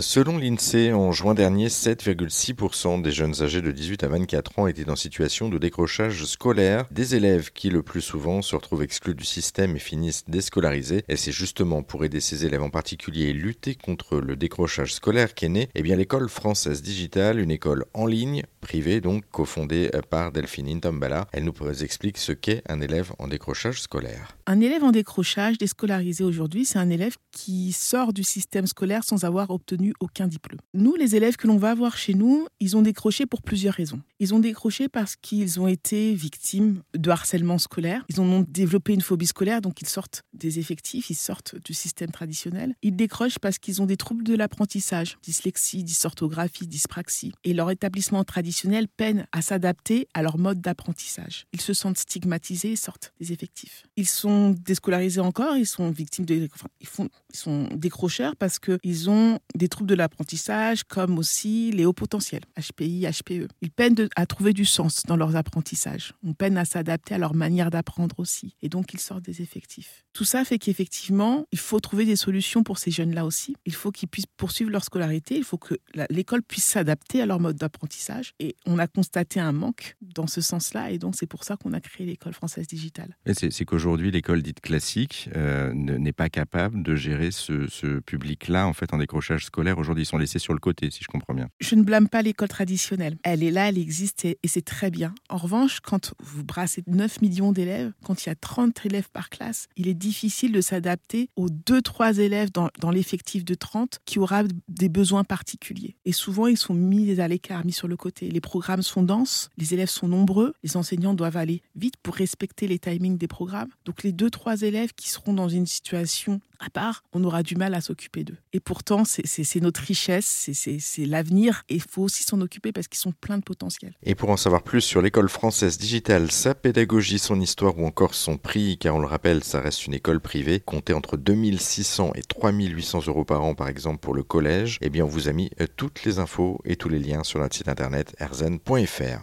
Selon l'INSEE, en juin dernier, 7,6% des jeunes âgés de 18 à 24 ans étaient en situation de décrochage scolaire. Des élèves qui, le plus souvent, se retrouvent exclus du système et finissent déscolarisés. Et c'est justement pour aider ces élèves en particulier et lutter contre le décrochage scolaire qu'est née eh bien, l'école française digitale, une école en ligne, privée donc, cofondée par Delphine Intombala. Elle nous explique ce qu'est un élève en décrochage scolaire. Un élève en décrochage déscolarisé aujourd'hui, c'est un élève qui sort du système scolaire sans avoir obtenu aucun diplôme. Nous, les élèves que l'on va voir chez nous, ils ont décroché pour plusieurs raisons. Ils ont décroché parce qu'ils ont été victimes de harcèlement scolaire. Ils ont développé une phobie scolaire, donc ils sortent des effectifs, ils sortent du système traditionnel. Ils décrochent parce qu'ils ont des troubles de l'apprentissage, dyslexie, dysorthographie, dyspraxie. Et leur établissement traditionnel peine à s'adapter à leur mode d'apprentissage. Ils se sentent stigmatisés et sortent des effectifs. Ils sont déscolarisés encore, ils sont victimes de... Enfin, ils sont décrocheurs parce qu'ils ont des troubles de l'apprentissage comme aussi les hauts potentiels, HPI, HPE. Ils peinent à trouver du sens dans leurs apprentissages. On peine à s'adapter à leur manière d'apprendre aussi. Et donc, ils sortent des effectifs. Tout ça fait qu'effectivement, il faut trouver des solutions pour ces jeunes-là aussi. Il faut qu'ils puissent poursuivre leur scolarité. Il faut que l'école puisse s'adapter à leur mode d'apprentissage. Et on a constaté un manque dans ce sens-là. Et donc, c'est pour ça qu'on a créé l'école française digitale. C'est qu'aujourd'hui, l'école dite classique euh, n'est pas capable de gérer ce, ce public-là, en fait, en décrochage scolaire aujourd'hui. Ils sont laissés sur le côté, si je comprends bien. Je ne blâme pas l'école traditionnelle. Elle est là, elle existe et, c'est très bien. En revanche, quand vous brassez 9 millions d'élèves, quand il y a 30 élèves par classe, il est difficile de s'adapter aux 2-3 élèves dans, dans l'effectif de 30 qui aura des besoins particuliers. Et souvent, ils sont mis à l'écart, mis sur le côté. Les programmes sont denses, les élèves sont nombreux, les enseignants doivent aller vite pour respecter les timings des programmes. Donc les 2-3 élèves qui seront dans une situation à part, on aura du mal à s'occuper d'eux. Et pourtant, c'est notre richesse, c'est l'avenir, et il faut aussi s'en occuper parce qu'ils sont pleins de potentiel. Et pour en savoir plus sur l'école française digitale, sa pédagogie, son histoire ou encore son prix, car on le rappelle, ça reste une école privée, comptée entre 2600 et 3800 euros par an par exemple pour le collège, eh bien on vous a mis euh, toutes les infos et tous les liens sur notre site internet erzen.fr.